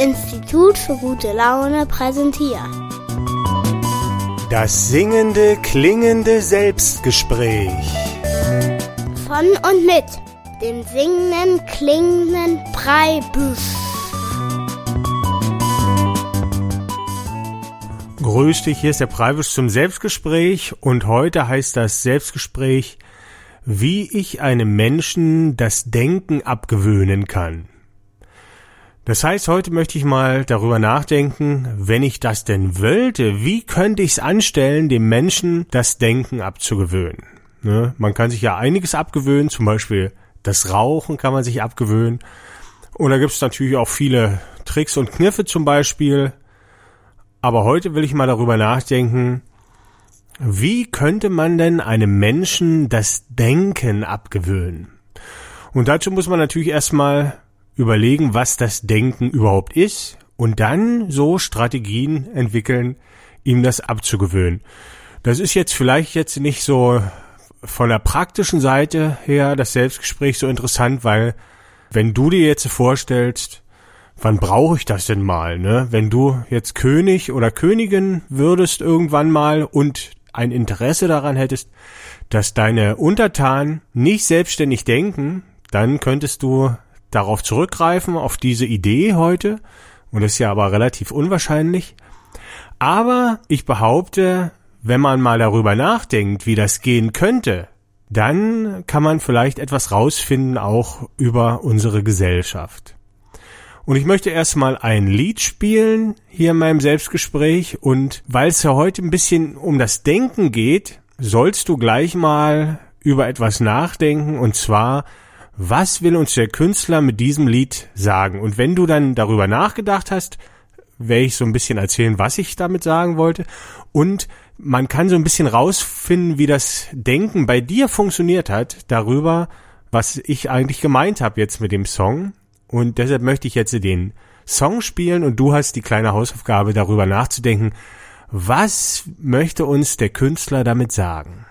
Institut für gute Laune präsentiert. Das singende, klingende Selbstgespräch. Von und mit dem singenden, klingenden Breibüsch. Grüß dich, hier ist der Preibisch zum Selbstgespräch und heute heißt das Selbstgespräch, wie ich einem Menschen das Denken abgewöhnen kann. Das heißt, heute möchte ich mal darüber nachdenken, wenn ich das denn wollte, wie könnte ich es anstellen, dem Menschen das Denken abzugewöhnen? Ne? Man kann sich ja einiges abgewöhnen, zum Beispiel das Rauchen kann man sich abgewöhnen. Und da gibt es natürlich auch viele Tricks und Kniffe zum Beispiel. Aber heute will ich mal darüber nachdenken, wie könnte man denn einem Menschen das Denken abgewöhnen? Und dazu muss man natürlich erstmal überlegen, was das Denken überhaupt ist und dann so Strategien entwickeln, ihm das abzugewöhnen. Das ist jetzt vielleicht jetzt nicht so von der praktischen Seite her das Selbstgespräch so interessant, weil wenn du dir jetzt vorstellst, wann brauche ich das denn mal, ne? Wenn du jetzt König oder Königin würdest irgendwann mal und ein Interesse daran hättest, dass deine Untertanen nicht selbstständig denken, dann könntest du darauf zurückgreifen, auf diese Idee heute, und das ist ja aber relativ unwahrscheinlich. Aber ich behaupte, wenn man mal darüber nachdenkt, wie das gehen könnte, dann kann man vielleicht etwas rausfinden auch über unsere Gesellschaft. Und ich möchte erstmal ein Lied spielen hier in meinem Selbstgespräch und weil es ja heute ein bisschen um das Denken geht, sollst du gleich mal über etwas nachdenken und zwar was will uns der Künstler mit diesem Lied sagen? Und wenn du dann darüber nachgedacht hast, werde ich so ein bisschen erzählen, was ich damit sagen wollte. Und man kann so ein bisschen rausfinden, wie das Denken bei dir funktioniert hat, darüber, was ich eigentlich gemeint habe jetzt mit dem Song. Und deshalb möchte ich jetzt den Song spielen und du hast die kleine Hausaufgabe, darüber nachzudenken, was möchte uns der Künstler damit sagen?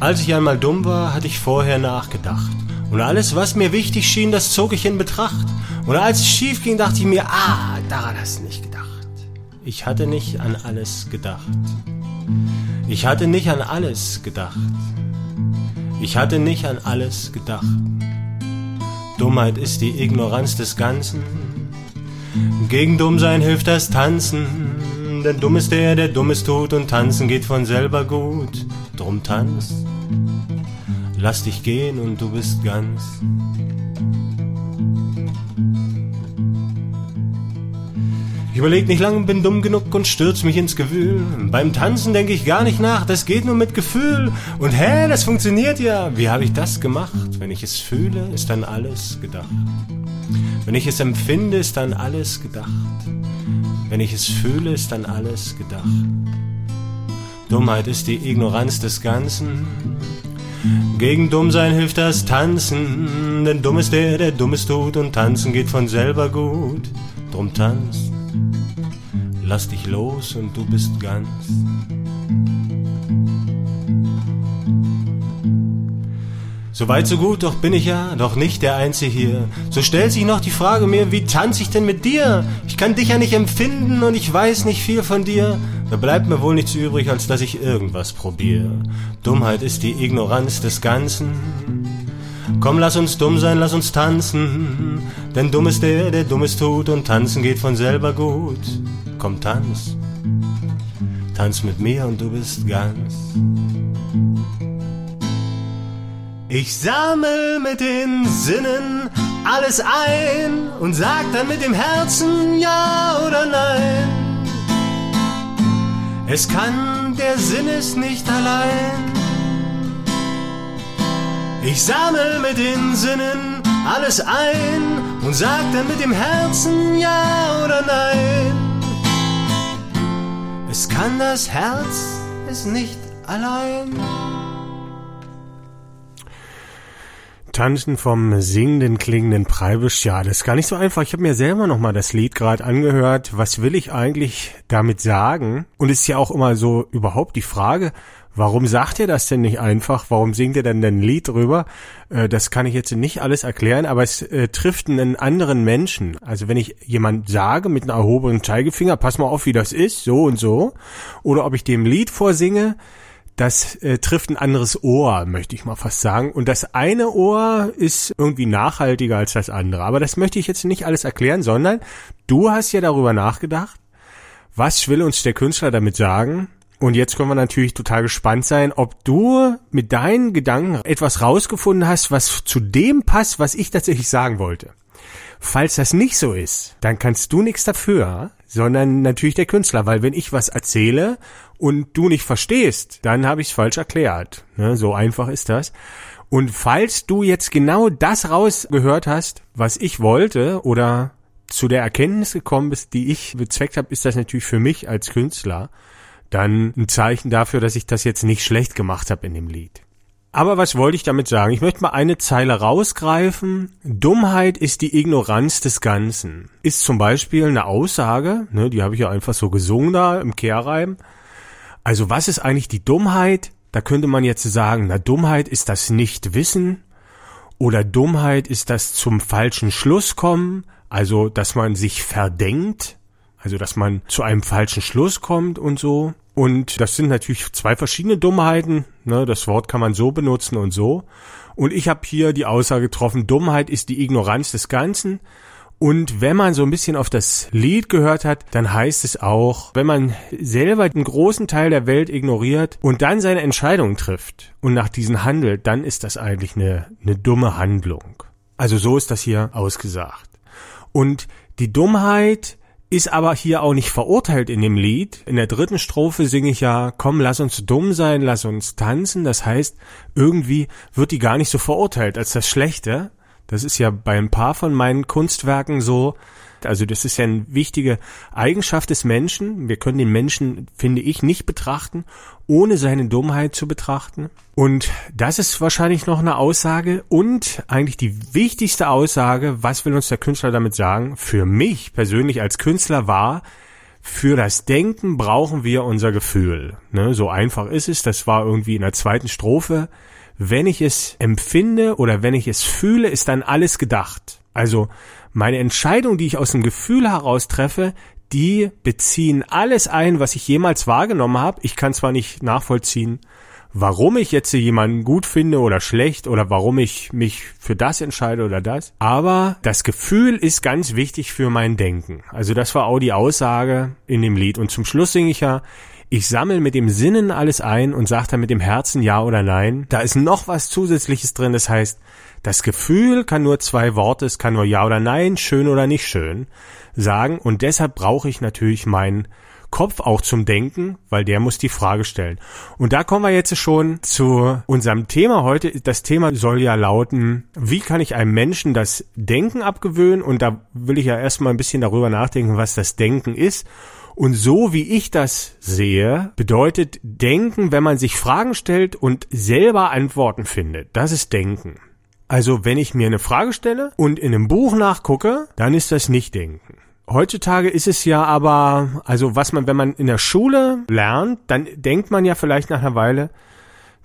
Als ich einmal dumm war, hatte ich vorher nachgedacht. Und alles, was mir wichtig schien, das zog ich in Betracht. Und als es schief ging, dachte ich mir, ah, daran hast du nicht gedacht. Ich hatte nicht an alles gedacht. Ich hatte nicht an alles gedacht. Ich hatte nicht an alles gedacht. Dummheit ist die Ignoranz des Ganzen. Gegen Dummsein hilft das Tanzen. Denn dumm ist der, der Dummes tut und tanzen geht von selber gut. Drum tanz lass dich gehen und du bist ganz. Ich überleg nicht lang, bin dumm genug und stürz mich ins Gewühl. Beim Tanzen denk ich gar nicht nach, das geht nur mit Gefühl. Und hä, das funktioniert ja. Wie habe ich das gemacht? Wenn ich es fühle, ist dann alles gedacht. Wenn ich es empfinde, ist dann alles gedacht. Wenn ich es fühle, ist dann alles gedacht. Dummheit ist die Ignoranz des Ganzen. Gegen Dummsein hilft das Tanzen, denn dumm ist der, der Dummes tut und tanzen geht von selber gut. Drum tanz, lass dich los und du bist ganz. So weit, so gut, doch bin ich ja doch nicht der Einzige hier. So stellt sich noch die Frage mir, wie tanze ich denn mit dir? Ich kann dich ja nicht empfinden und ich weiß nicht viel von dir. Da bleibt mir wohl nichts übrig, als dass ich irgendwas probiere. Dummheit ist die Ignoranz des Ganzen. Komm, lass uns dumm sein, lass uns tanzen. Denn dumm ist der, der Dummes tut und tanzen geht von selber gut. Komm, tanz. Tanz mit mir und du bist ganz. Ich sammel mit den Sinnen alles ein und sag dann mit dem Herzen ja oder nein. Es kann, der Sinn ist nicht allein. Ich sammel mit den Sinnen alles ein und sag dann mit dem Herzen ja oder nein. Es kann das Herz ist nicht allein. Tanzen vom singenden, klingenden Preibisch, ja, das ist gar nicht so einfach. Ich habe mir selber nochmal das Lied gerade angehört. Was will ich eigentlich damit sagen? Und ist ja auch immer so überhaupt die Frage, warum sagt ihr das denn nicht einfach? Warum singt ihr denn ein Lied drüber? Äh, das kann ich jetzt nicht alles erklären, aber es äh, trifft einen anderen Menschen. Also wenn ich jemand sage mit einem erhobenen Zeigefinger, pass mal auf, wie das ist, so und so, oder ob ich dem Lied vorsinge, das äh, trifft ein anderes Ohr, möchte ich mal fast sagen. Und das eine Ohr ist irgendwie nachhaltiger als das andere. Aber das möchte ich jetzt nicht alles erklären, sondern du hast ja darüber nachgedacht, was will uns der Künstler damit sagen? Und jetzt können wir natürlich total gespannt sein, ob du mit deinen Gedanken etwas rausgefunden hast, was zu dem passt, was ich tatsächlich sagen wollte. Falls das nicht so ist, dann kannst du nichts dafür, sondern natürlich der Künstler, weil wenn ich was erzähle und du nicht verstehst, dann habe ich es falsch erklärt. Ne, so einfach ist das. Und falls du jetzt genau das rausgehört hast, was ich wollte oder zu der Erkenntnis gekommen bist, die ich bezweckt habe, ist das natürlich für mich als Künstler dann ein Zeichen dafür, dass ich das jetzt nicht schlecht gemacht habe in dem Lied. Aber was wollte ich damit sagen? Ich möchte mal eine Zeile rausgreifen. Dummheit ist die Ignoranz des Ganzen. Ist zum Beispiel eine Aussage, ne, die habe ich ja einfach so gesungen da im Kehrreim. Also was ist eigentlich die Dummheit? Da könnte man jetzt sagen, na Dummheit ist das Nichtwissen oder Dummheit ist das zum falschen Schluss kommen, also dass man sich verdenkt, also dass man zu einem falschen Schluss kommt und so. Und das sind natürlich zwei verschiedene Dummheiten. Ne? Das Wort kann man so benutzen und so. Und ich habe hier die Aussage getroffen, Dummheit ist die Ignoranz des Ganzen. Und wenn man so ein bisschen auf das Lied gehört hat, dann heißt es auch, wenn man selber einen großen Teil der Welt ignoriert und dann seine Entscheidung trifft und nach diesen handelt, dann ist das eigentlich eine, eine dumme Handlung. Also so ist das hier ausgesagt. Und die Dummheit ist aber hier auch nicht verurteilt in dem Lied. In der dritten Strophe singe ich ja, komm, lass uns dumm sein, lass uns tanzen. Das heißt, irgendwie wird die gar nicht so verurteilt als das Schlechte. Das ist ja bei ein paar von meinen Kunstwerken so, also das ist ja eine wichtige Eigenschaft des Menschen. Wir können den Menschen, finde ich, nicht betrachten, ohne seine Dummheit zu betrachten. Und das ist wahrscheinlich noch eine Aussage und eigentlich die wichtigste Aussage, was will uns der Künstler damit sagen? Für mich persönlich als Künstler war, für das Denken brauchen wir unser Gefühl. Ne, so einfach ist es. Das war irgendwie in der zweiten Strophe. Wenn ich es empfinde oder wenn ich es fühle, ist dann alles gedacht. Also meine Entscheidung, die ich aus dem Gefühl heraus treffe, die beziehen alles ein, was ich jemals wahrgenommen habe. Ich kann zwar nicht nachvollziehen, warum ich jetzt jemanden gut finde oder schlecht oder warum ich mich für das entscheide oder das, aber das Gefühl ist ganz wichtig für mein Denken. Also das war auch die Aussage in dem Lied. Und zum Schluss singe ich ja, ich sammle mit dem Sinnen alles ein und sage dann mit dem Herzen ja oder nein. Da ist noch was Zusätzliches drin, das heißt, das Gefühl kann nur zwei Worte, es kann nur ja oder nein, schön oder nicht schön sagen und deshalb brauche ich natürlich meinen Kopf auch zum Denken, weil der muss die Frage stellen. Und da kommen wir jetzt schon zu unserem Thema heute. Das Thema soll ja lauten, wie kann ich einem Menschen das Denken abgewöhnen? Und da will ich ja erstmal ein bisschen darüber nachdenken, was das Denken ist. Und so wie ich das sehe, bedeutet Denken, wenn man sich Fragen stellt und selber Antworten findet. Das ist Denken. Also wenn ich mir eine Frage stelle und in einem Buch nachgucke, dann ist das nicht Denken. Heutzutage ist es ja aber, also was man, wenn man in der Schule lernt, dann denkt man ja vielleicht nach einer Weile,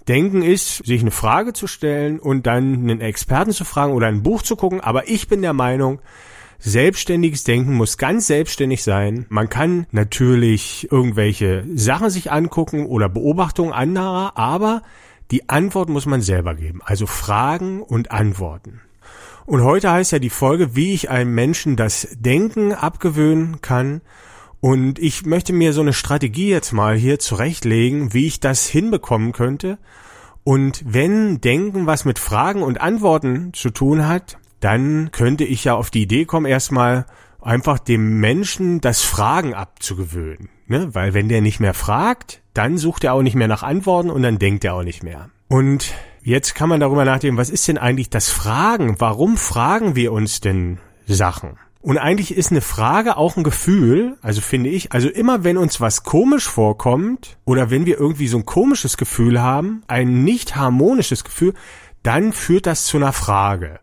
Denken ist, sich eine Frage zu stellen und dann einen Experten zu fragen oder ein Buch zu gucken. Aber ich bin der Meinung, selbstständiges Denken muss ganz selbstständig sein. Man kann natürlich irgendwelche Sachen sich angucken oder Beobachtungen anderer, aber die Antwort muss man selber geben, also Fragen und Antworten. Und heute heißt ja die Folge, wie ich einem Menschen das Denken abgewöhnen kann. Und ich möchte mir so eine Strategie jetzt mal hier zurechtlegen, wie ich das hinbekommen könnte. Und wenn Denken was mit Fragen und Antworten zu tun hat, dann könnte ich ja auf die Idee kommen, erstmal einfach dem Menschen das Fragen abzugewöhnen. Ne? Weil wenn der nicht mehr fragt, dann sucht er auch nicht mehr nach Antworten und dann denkt er auch nicht mehr. Und jetzt kann man darüber nachdenken, was ist denn eigentlich das Fragen? Warum fragen wir uns denn Sachen? Und eigentlich ist eine Frage auch ein Gefühl, also finde ich, also immer wenn uns was komisch vorkommt oder wenn wir irgendwie so ein komisches Gefühl haben, ein nicht harmonisches Gefühl, dann führt das zu einer Frage.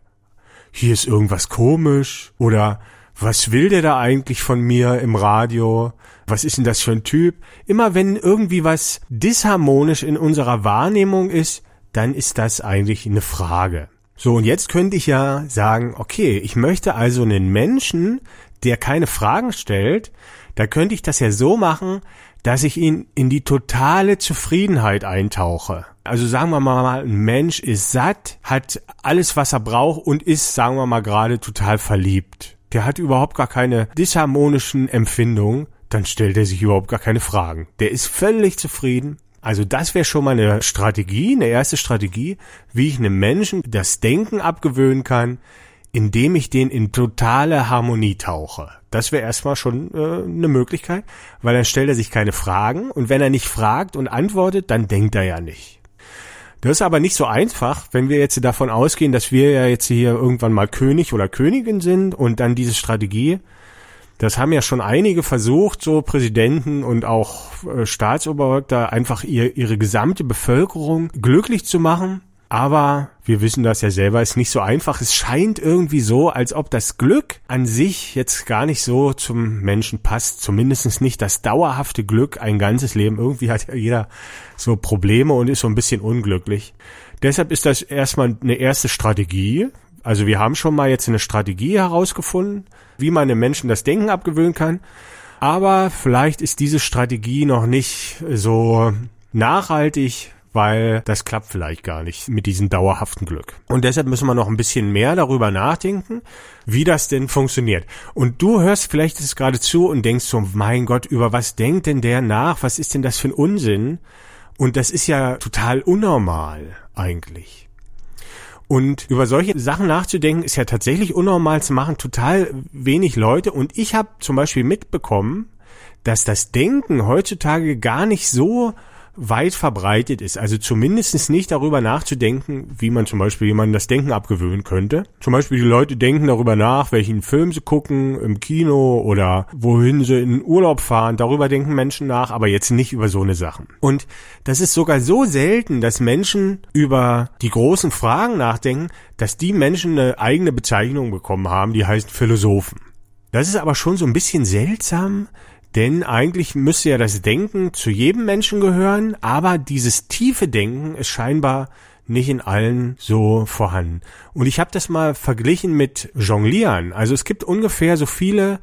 Hier ist irgendwas komisch oder was will der da eigentlich von mir im Radio? Was ist denn das für ein Typ? Immer wenn irgendwie was disharmonisch in unserer Wahrnehmung ist, dann ist das eigentlich eine Frage. So, und jetzt könnte ich ja sagen, okay, ich möchte also einen Menschen, der keine Fragen stellt, da könnte ich das ja so machen, dass ich ihn in die totale Zufriedenheit eintauche. Also sagen wir mal, ein Mensch ist satt, hat alles, was er braucht und ist, sagen wir mal, gerade total verliebt. Der hat überhaupt gar keine disharmonischen Empfindungen, dann stellt er sich überhaupt gar keine Fragen. Der ist völlig zufrieden. Also das wäre schon mal eine Strategie, eine erste Strategie, wie ich einem Menschen das Denken abgewöhnen kann, indem ich den in totale Harmonie tauche. Das wäre erstmal schon äh, eine Möglichkeit, weil dann stellt er sich keine Fragen und wenn er nicht fragt und antwortet, dann denkt er ja nicht. Das ist aber nicht so einfach, wenn wir jetzt davon ausgehen, dass wir ja jetzt hier irgendwann mal König oder Königin sind und dann diese Strategie, das haben ja schon einige versucht, so Präsidenten und auch äh, Staatsoberhäupter, einfach ihr, ihre gesamte Bevölkerung glücklich zu machen aber wir wissen das ja selber, ist nicht so einfach. Es scheint irgendwie so, als ob das Glück an sich jetzt gar nicht so zum Menschen passt. Zumindest nicht das dauerhafte Glück ein ganzes Leben. Irgendwie hat ja jeder so Probleme und ist so ein bisschen unglücklich. Deshalb ist das erstmal eine erste Strategie. Also wir haben schon mal jetzt eine Strategie herausgefunden, wie man den Menschen das Denken abgewöhnen kann. Aber vielleicht ist diese Strategie noch nicht so nachhaltig, weil das klappt vielleicht gar nicht mit diesem dauerhaften Glück. Und deshalb müssen wir noch ein bisschen mehr darüber nachdenken, wie das denn funktioniert. Und du hörst vielleicht es gerade zu und denkst so, mein Gott, über was denkt denn der nach? Was ist denn das für ein Unsinn? Und das ist ja total unnormal eigentlich. Und über solche Sachen nachzudenken, ist ja tatsächlich unnormal zu machen, total wenig Leute. Und ich habe zum Beispiel mitbekommen, dass das Denken heutzutage gar nicht so weit verbreitet ist. Also zumindest nicht darüber nachzudenken, wie man zum Beispiel jemandem das Denken abgewöhnen könnte. Zum Beispiel die Leute denken darüber nach, welchen Film sie gucken im Kino oder wohin sie in Urlaub fahren. Darüber denken Menschen nach, aber jetzt nicht über so eine Sachen. Und das ist sogar so selten, dass Menschen über die großen Fragen nachdenken, dass die Menschen eine eigene Bezeichnung bekommen haben, die heißt Philosophen. Das ist aber schon so ein bisschen seltsam, denn eigentlich müsste ja das Denken zu jedem Menschen gehören, aber dieses tiefe Denken ist scheinbar nicht in allen so vorhanden. Und ich habe das mal verglichen mit Jonglieren. Also es gibt ungefähr so viele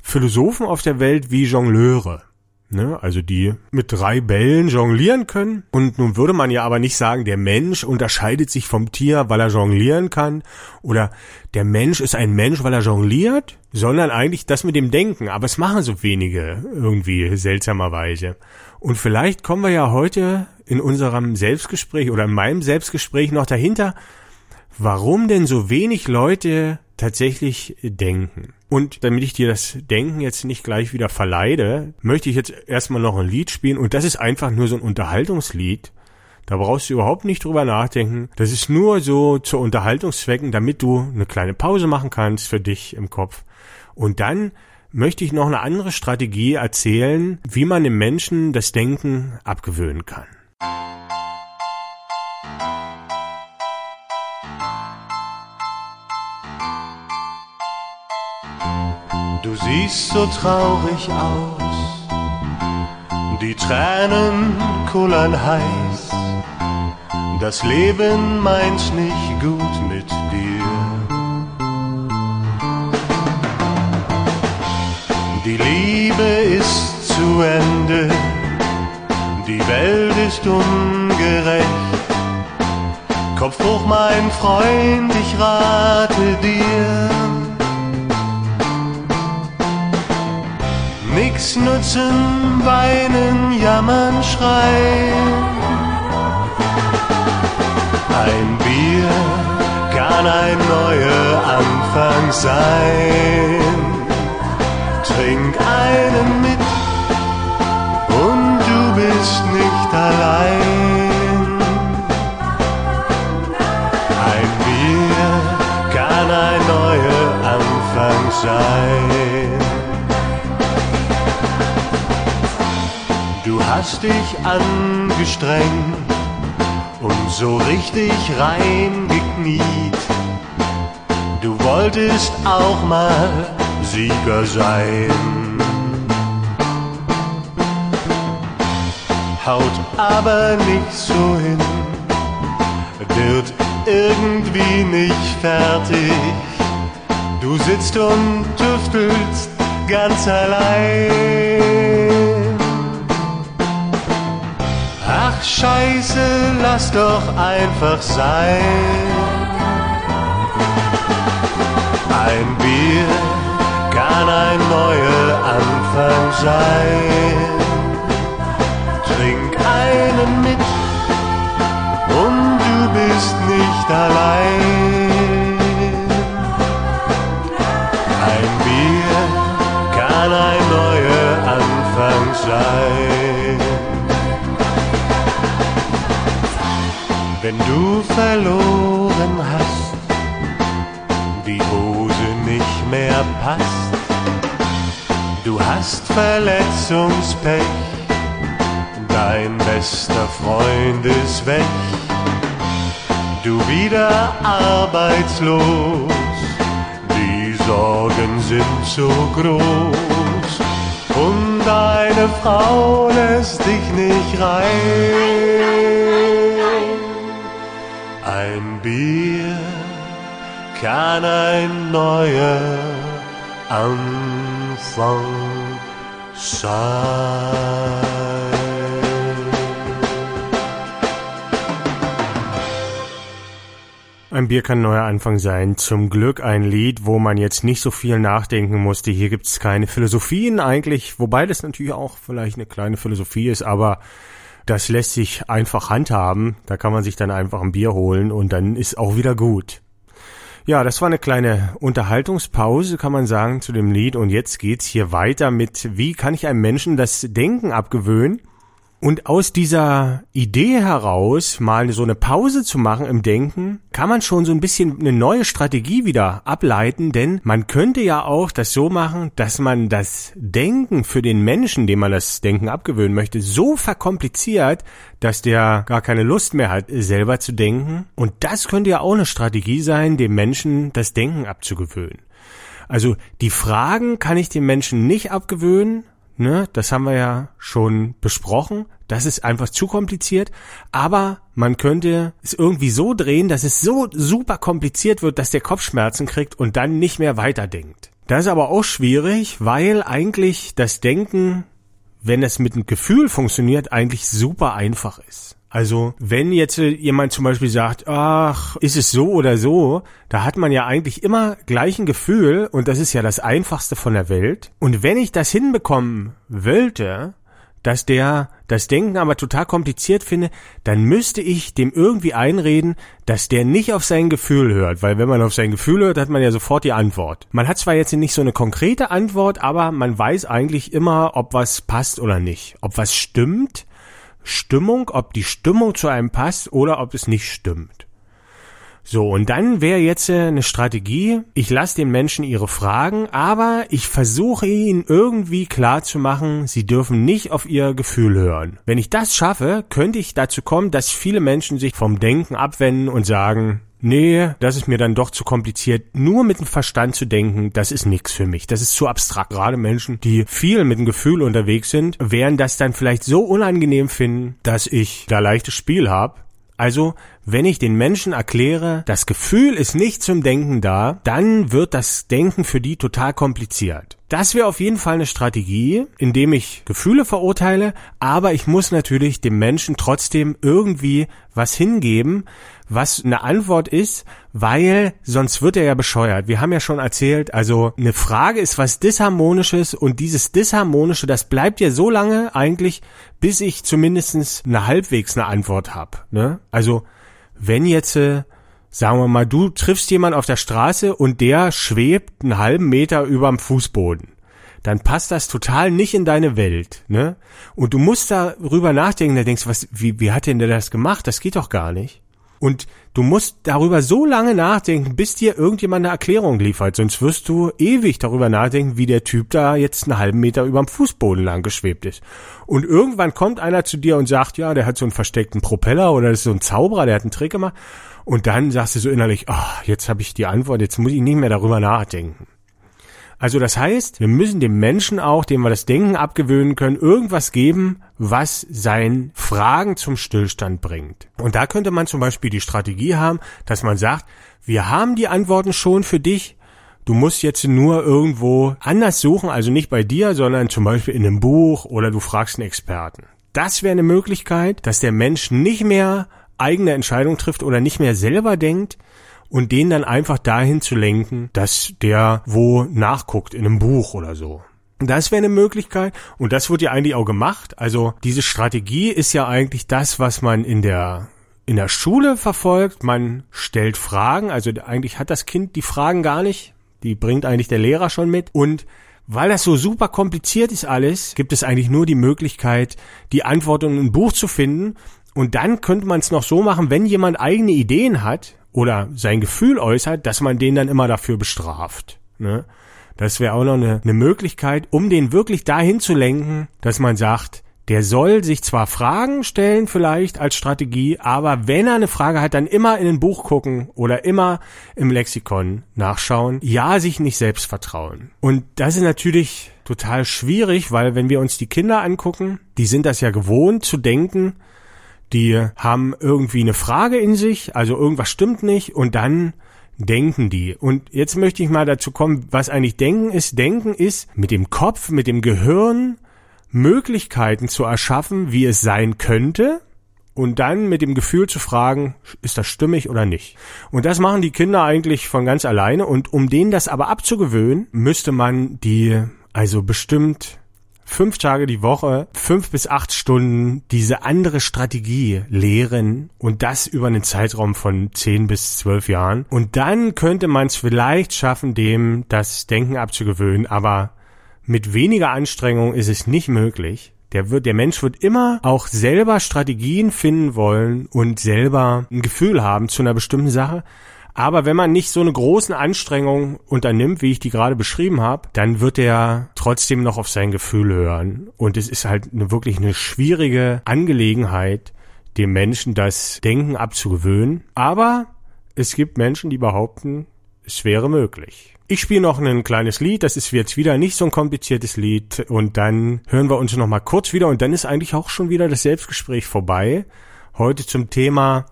Philosophen auf der Welt wie Jongleure. Ne, also die mit drei Bällen jonglieren können. Und nun würde man ja aber nicht sagen, der Mensch unterscheidet sich vom Tier, weil er jonglieren kann. Oder der Mensch ist ein Mensch, weil er jongliert, sondern eigentlich das mit dem Denken. Aber es machen so wenige irgendwie seltsamerweise. Und vielleicht kommen wir ja heute in unserem Selbstgespräch oder in meinem Selbstgespräch noch dahinter, warum denn so wenig Leute tatsächlich denken. Und damit ich dir das Denken jetzt nicht gleich wieder verleide, möchte ich jetzt erstmal noch ein Lied spielen und das ist einfach nur so ein Unterhaltungslied. Da brauchst du überhaupt nicht drüber nachdenken. Das ist nur so zur Unterhaltungszwecken, damit du eine kleine Pause machen kannst für dich im Kopf. Und dann möchte ich noch eine andere Strategie erzählen, wie man dem Menschen das Denken abgewöhnen kann. Du siehst so traurig aus, die Tränen kullern heiß, das Leben meint nicht gut mit dir. Die Liebe ist zu Ende, die Welt ist ungerecht. Kopf hoch, mein Freund, ich rate dir Nix nutzen, weinen, jammern, schreien. Ein Bier kann ein neuer Anfang sein. Trink einen mit und du bist nicht allein. Ein Bier kann ein neuer Anfang sein. Du hast dich angestrengt und so richtig reingekniet. Du wolltest auch mal Sieger sein. Haut aber nicht so hin, wird irgendwie nicht fertig. Du sitzt und tüftelst ganz allein. Scheiße, lass doch einfach sein. Ein Bier kann ein neuer Anfang sein. Trink einen mit und du bist nicht allein. Wenn du verloren hast, die Hose nicht mehr passt, du hast Verletzungspech, dein bester Freund ist weg, du wieder arbeitslos, die Sorgen sind so groß und deine Frau lässt dich nicht rein. Ein Bier kann ein neuer Anfang sein. Ein Bier kann ein neuer Anfang sein. Zum Glück ein Lied, wo man jetzt nicht so viel nachdenken musste. Hier gibt's keine Philosophien eigentlich, wobei das natürlich auch vielleicht eine kleine Philosophie ist, aber das lässt sich einfach handhaben. Da kann man sich dann einfach ein Bier holen und dann ist auch wieder gut. Ja, das war eine kleine Unterhaltungspause, kann man sagen, zu dem Lied. Und jetzt geht's hier weiter mit, wie kann ich einem Menschen das Denken abgewöhnen? Und aus dieser Idee heraus, mal so eine Pause zu machen im Denken, kann man schon so ein bisschen eine neue Strategie wieder ableiten, denn man könnte ja auch das so machen, dass man das Denken für den Menschen, dem man das Denken abgewöhnen möchte, so verkompliziert, dass der gar keine Lust mehr hat, selber zu denken. Und das könnte ja auch eine Strategie sein, dem Menschen das Denken abzugewöhnen. Also die Fragen kann ich dem Menschen nicht abgewöhnen, Ne, das haben wir ja schon besprochen. Das ist einfach zu kompliziert. Aber man könnte es irgendwie so drehen, dass es so super kompliziert wird, dass der Kopfschmerzen kriegt und dann nicht mehr weiterdenkt. Das ist aber auch schwierig, weil eigentlich das Denken, wenn es mit einem Gefühl funktioniert, eigentlich super einfach ist. Also wenn jetzt jemand zum Beispiel sagt, ach, ist es so oder so, da hat man ja eigentlich immer gleich ein Gefühl und das ist ja das Einfachste von der Welt. Und wenn ich das hinbekommen wollte, dass der das Denken aber total kompliziert finde, dann müsste ich dem irgendwie einreden, dass der nicht auf sein Gefühl hört, weil wenn man auf sein Gefühl hört, hat man ja sofort die Antwort. Man hat zwar jetzt nicht so eine konkrete Antwort, aber man weiß eigentlich immer, ob was passt oder nicht, ob was stimmt Stimmung, ob die Stimmung zu einem passt oder ob es nicht stimmt. So, und dann wäre jetzt äh, eine Strategie, ich lasse den Menschen ihre Fragen, aber ich versuche ihnen irgendwie klar zu machen, sie dürfen nicht auf ihr Gefühl hören. Wenn ich das schaffe, könnte ich dazu kommen, dass viele Menschen sich vom Denken abwenden und sagen, nee, das ist mir dann doch zu kompliziert. Nur mit dem Verstand zu denken, das ist nichts für mich. Das ist zu abstrakt. Gerade Menschen, die viel mit dem Gefühl unterwegs sind, werden das dann vielleicht so unangenehm finden, dass ich da leichtes Spiel habe. Also, wenn ich den Menschen erkläre, das Gefühl ist nicht zum Denken da, dann wird das Denken für die total kompliziert. Das wäre auf jeden Fall eine Strategie, indem ich Gefühle verurteile, aber ich muss natürlich dem Menschen trotzdem irgendwie was hingeben, was eine Antwort ist, weil sonst wird er ja bescheuert. Wir haben ja schon erzählt, also eine Frage ist was Disharmonisches und dieses Disharmonische, das bleibt ja so lange eigentlich, bis ich zumindestens eine halbwegs eine Antwort habe. Ne? Also wenn jetzt, äh, sagen wir mal, du triffst jemand auf der Straße und der schwebt einen halben Meter überm Fußboden dann passt das total nicht in deine Welt, ne? Und du musst darüber nachdenken, da denkst, was, wie, wie hat denn der das gemacht? Das geht doch gar nicht. Und du musst darüber so lange nachdenken, bis dir irgendjemand eine Erklärung liefert. Sonst wirst du ewig darüber nachdenken, wie der Typ da jetzt einen halben Meter über dem Fußboden lang geschwebt ist. Und irgendwann kommt einer zu dir und sagt, ja, der hat so einen versteckten Propeller oder das ist so ein Zauberer, der hat einen Trick gemacht. Und dann sagst du so innerlich, oh, jetzt habe ich die Antwort, jetzt muss ich nicht mehr darüber nachdenken. Also das heißt, wir müssen dem Menschen auch, dem wir das Denken abgewöhnen können, irgendwas geben, was sein Fragen zum Stillstand bringt. Und da könnte man zum Beispiel die Strategie haben, dass man sagt, wir haben die Antworten schon für dich, Du musst jetzt nur irgendwo anders suchen, also nicht bei dir, sondern zum Beispiel in einem Buch oder du fragst einen Experten. Das wäre eine Möglichkeit, dass der Mensch nicht mehr eigene Entscheidungen trifft oder nicht mehr selber denkt, und den dann einfach dahin zu lenken, dass der wo nachguckt in einem Buch oder so. Das wäre eine Möglichkeit und das wird ja eigentlich auch gemacht. Also diese Strategie ist ja eigentlich das, was man in der in der Schule verfolgt. Man stellt Fragen, also eigentlich hat das Kind die Fragen gar nicht, die bringt eigentlich der Lehrer schon mit und weil das so super kompliziert ist alles, gibt es eigentlich nur die Möglichkeit, die Antwort in einem Buch zu finden. Und dann könnte man es noch so machen, wenn jemand eigene Ideen hat, oder sein Gefühl äußert, dass man den dann immer dafür bestraft. Ne? Das wäre auch noch eine, eine Möglichkeit, um den wirklich dahin zu lenken, dass man sagt, der soll sich zwar Fragen stellen vielleicht als Strategie, aber wenn er eine Frage hat, dann immer in ein Buch gucken oder immer im Lexikon nachschauen. Ja, sich nicht selbst vertrauen. Und das ist natürlich total schwierig, weil wenn wir uns die Kinder angucken, die sind das ja gewohnt zu denken, die haben irgendwie eine Frage in sich, also irgendwas stimmt nicht und dann denken die. Und jetzt möchte ich mal dazu kommen, was eigentlich Denken ist. Denken ist mit dem Kopf, mit dem Gehirn Möglichkeiten zu erschaffen, wie es sein könnte und dann mit dem Gefühl zu fragen, ist das stimmig oder nicht. Und das machen die Kinder eigentlich von ganz alleine und um denen das aber abzugewöhnen, müsste man die also bestimmt fünf Tage die Woche, fünf bis acht Stunden diese andere Strategie lehren und das über einen Zeitraum von zehn bis zwölf Jahren. Und dann könnte man es vielleicht schaffen, dem das Denken abzugewöhnen, aber mit weniger Anstrengung ist es nicht möglich. Der wird, der Mensch wird immer auch selber Strategien finden wollen und selber ein Gefühl haben zu einer bestimmten Sache. Aber wenn man nicht so eine großen Anstrengung unternimmt, wie ich die gerade beschrieben habe, dann wird er trotzdem noch auf sein Gefühl hören. Und es ist halt eine, wirklich eine schwierige Angelegenheit, dem Menschen das Denken abzugewöhnen. Aber es gibt Menschen, die behaupten, es wäre möglich. Ich spiele noch ein kleines Lied, das ist jetzt wieder nicht so ein kompliziertes Lied und dann hören wir uns noch mal kurz wieder und dann ist eigentlich auch schon wieder das Selbstgespräch vorbei. Heute zum Thema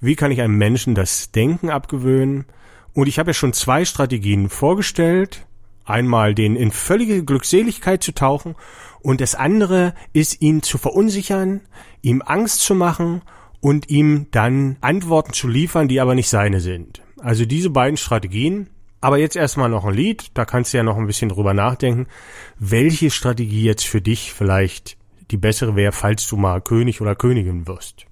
wie kann ich einem Menschen das Denken abgewöhnen? Und ich habe ja schon zwei Strategien vorgestellt. Einmal den in völlige Glückseligkeit zu tauchen und das andere ist ihn zu verunsichern, ihm Angst zu machen und ihm dann Antworten zu liefern, die aber nicht seine sind. Also diese beiden Strategien. Aber jetzt erstmal noch ein Lied, da kannst du ja noch ein bisschen drüber nachdenken, welche Strategie jetzt für dich vielleicht die bessere wäre, falls du mal König oder Königin wirst.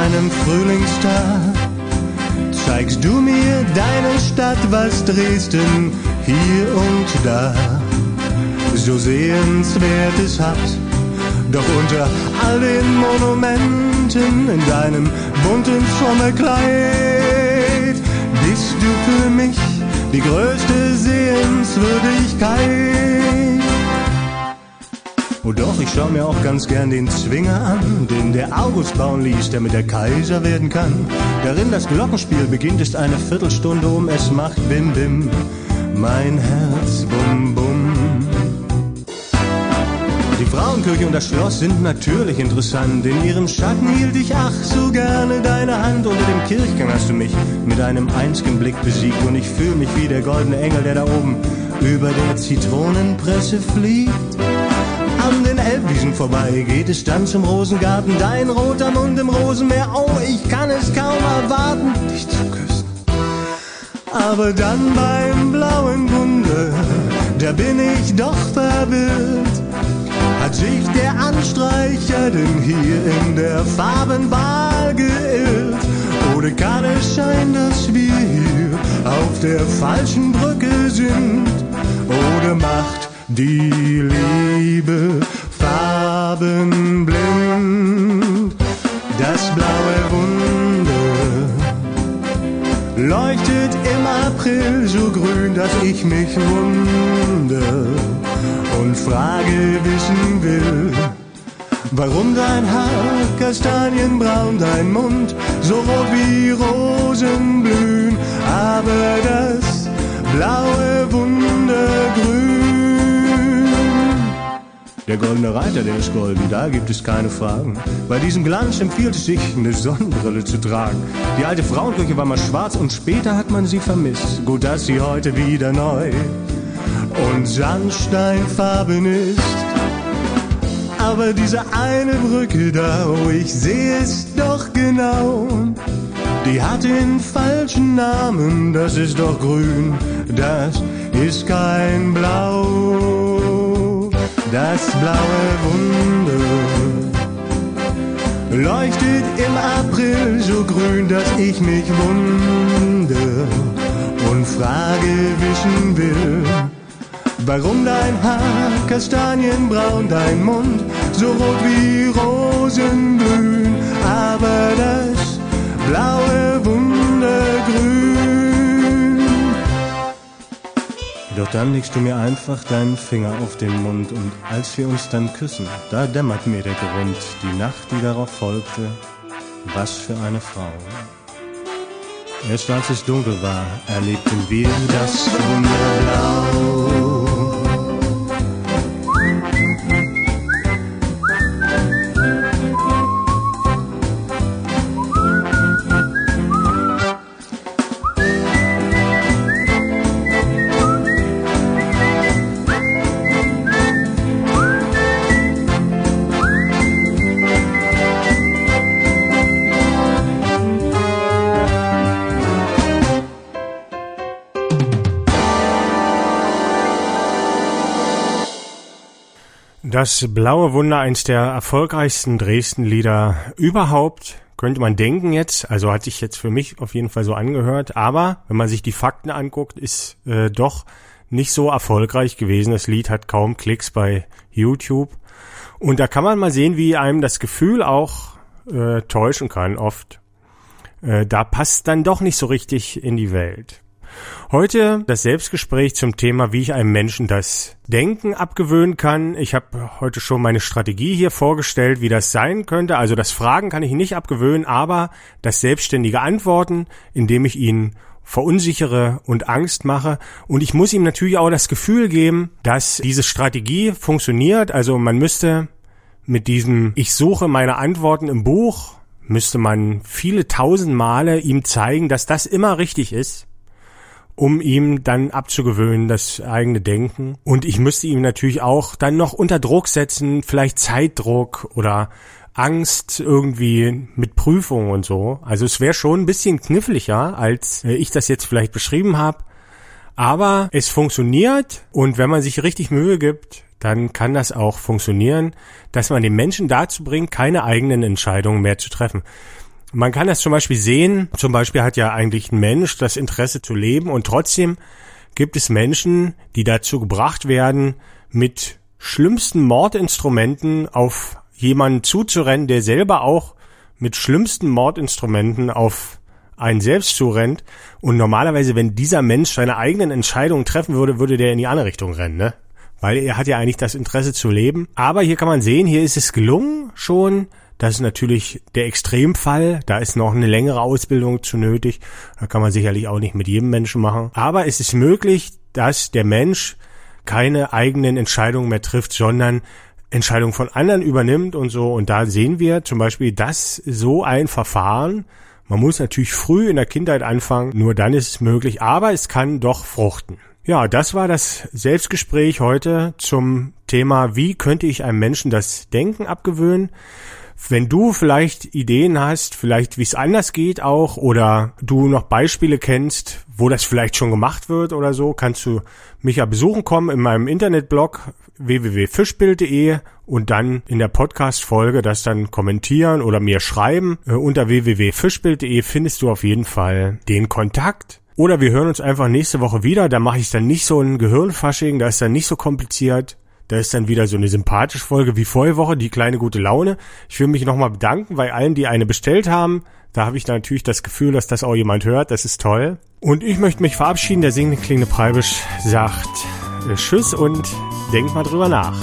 Einem Frühlingstag zeigst du mir deine Stadt, was Dresden hier und da so sehenswert es hat. Doch unter all den Monumenten in deinem bunten Sommerkleid bist du für mich die größte Sehenswürdigkeit. Oh doch, ich schau mir auch ganz gern den Zwinger an, den der August bauen ließ, damit er Kaiser werden kann. Darin das Glockenspiel beginnt, ist eine Viertelstunde um, es macht Bim Bim, mein Herz Bum Bum. Die Frauenkirche und das Schloss sind natürlich interessant. In ihrem Schatten hielt ich ach so gerne deine Hand. Unter dem Kirchgang hast du mich mit einem einzigen Blick besiegt. Und ich fühle mich wie der goldene Engel, der da oben über der Zitronenpresse fliegt. Den Elbwiesen vorbei geht es dann zum Rosengarten. Dein roter Mund im Rosenmeer, oh, ich kann es kaum erwarten, dich zu küssen. Aber dann beim blauen Bunde, da bin ich doch verwirrt. Hat sich der Anstreicher denn hier in der Farbenwahl geirrt? Oder kann es sein, dass wir hier auf der falschen Brücke sind? Oder macht die Liebe farbenblind. Das blaue Wunder leuchtet im April so grün, dass ich mich wundere und Frage wissen will. Warum dein Haar kastanienbraun, dein Mund so rot wie Rosenblühen, aber das blaue Wunder grün. Der goldene Reiter, der ist golden, da gibt es keine Fragen. Bei diesem Glanz empfiehlt es sich, eine Sonnenbrille zu tragen. Die alte Frauenkirche war mal schwarz und später hat man sie vermisst. Gut, dass sie heute wieder neu und Sandsteinfarben ist. Aber diese eine Brücke da, oh, ich sehe es doch genau. Die hat den falschen Namen, das ist doch grün, das ist kein Blau. Das blaue Wunder leuchtet im April so grün, dass ich mich wunde und Frage wissen will. Warum dein Haar kastanienbraun, dein Mund so rot wie Rosen blühen, aber das blaue Wundergrün. Doch dann legst du mir einfach deinen Finger auf den Mund und als wir uns dann küssen, da dämmert mir der Grund, die Nacht, die darauf folgte, was für eine Frau. Erst als es dunkel war, erlebten wir das Wunderblau. Das Blaue Wunder, eins der erfolgreichsten Dresden-Lieder überhaupt, könnte man denken jetzt. Also hat sich jetzt für mich auf jeden Fall so angehört. Aber wenn man sich die Fakten anguckt, ist äh, doch nicht so erfolgreich gewesen. Das Lied hat kaum Klicks bei YouTube. Und da kann man mal sehen, wie einem das Gefühl auch äh, täuschen kann oft. Äh, da passt dann doch nicht so richtig in die Welt. Heute das Selbstgespräch zum Thema, wie ich einem Menschen das Denken abgewöhnen kann. Ich habe heute schon meine Strategie hier vorgestellt, wie das sein könnte. Also das Fragen kann ich nicht abgewöhnen, aber das selbstständige Antworten, indem ich ihn verunsichere und Angst mache. Und ich muss ihm natürlich auch das Gefühl geben, dass diese Strategie funktioniert. Also man müsste mit diesem Ich suche meine Antworten im Buch, müsste man viele tausend Male ihm zeigen, dass das immer richtig ist um ihm dann abzugewöhnen, das eigene Denken. Und ich müsste ihm natürlich auch dann noch unter Druck setzen, vielleicht Zeitdruck oder Angst irgendwie mit Prüfung und so. Also es wäre schon ein bisschen kniffliger, als äh, ich das jetzt vielleicht beschrieben habe. Aber es funktioniert und wenn man sich richtig Mühe gibt, dann kann das auch funktionieren, dass man den Menschen dazu bringt, keine eigenen Entscheidungen mehr zu treffen. Man kann das zum Beispiel sehen, zum Beispiel hat ja eigentlich ein Mensch das Interesse zu leben und trotzdem gibt es Menschen, die dazu gebracht werden, mit schlimmsten Mordinstrumenten auf jemanden zuzurennen, der selber auch mit schlimmsten Mordinstrumenten auf einen selbst zurennt. Und normalerweise, wenn dieser Mensch seine eigenen Entscheidungen treffen würde, würde der in die andere Richtung rennen, ne? Weil er hat ja eigentlich das Interesse zu leben. Aber hier kann man sehen, hier ist es gelungen, schon das ist natürlich der Extremfall. Da ist noch eine längere Ausbildung zu nötig. Da kann man sicherlich auch nicht mit jedem Menschen machen. Aber es ist möglich, dass der Mensch keine eigenen Entscheidungen mehr trifft, sondern Entscheidungen von anderen übernimmt und so. Und da sehen wir zum Beispiel, dass so ein Verfahren, man muss natürlich früh in der Kindheit anfangen, nur dann ist es möglich, aber es kann doch fruchten. Ja, das war das Selbstgespräch heute zum Thema, wie könnte ich einem Menschen das Denken abgewöhnen? Wenn du vielleicht Ideen hast, vielleicht wie es anders geht auch, oder du noch Beispiele kennst, wo das vielleicht schon gemacht wird oder so, kannst du mich ja besuchen kommen in meinem Internetblog www.fischbild.de und dann in der Podcast-Folge das dann kommentieren oder mir schreiben. Äh, unter www.fischbild.de findest du auf jeden Fall den Kontakt. Oder wir hören uns einfach nächste Woche wieder. Da mache ich dann nicht so ein Gehirnfasching, da ist dann nicht so kompliziert. Da ist dann wieder so eine sympathische Folge wie vorige Woche, die kleine gute Laune. Ich will mich nochmal bedanken bei allen, die eine bestellt haben. Da habe ich natürlich das Gefühl, dass das auch jemand hört. Das ist toll. Und ich möchte mich verabschieden. Der singende klingende Preibisch sagt äh, Tschüss und denkt mal drüber nach.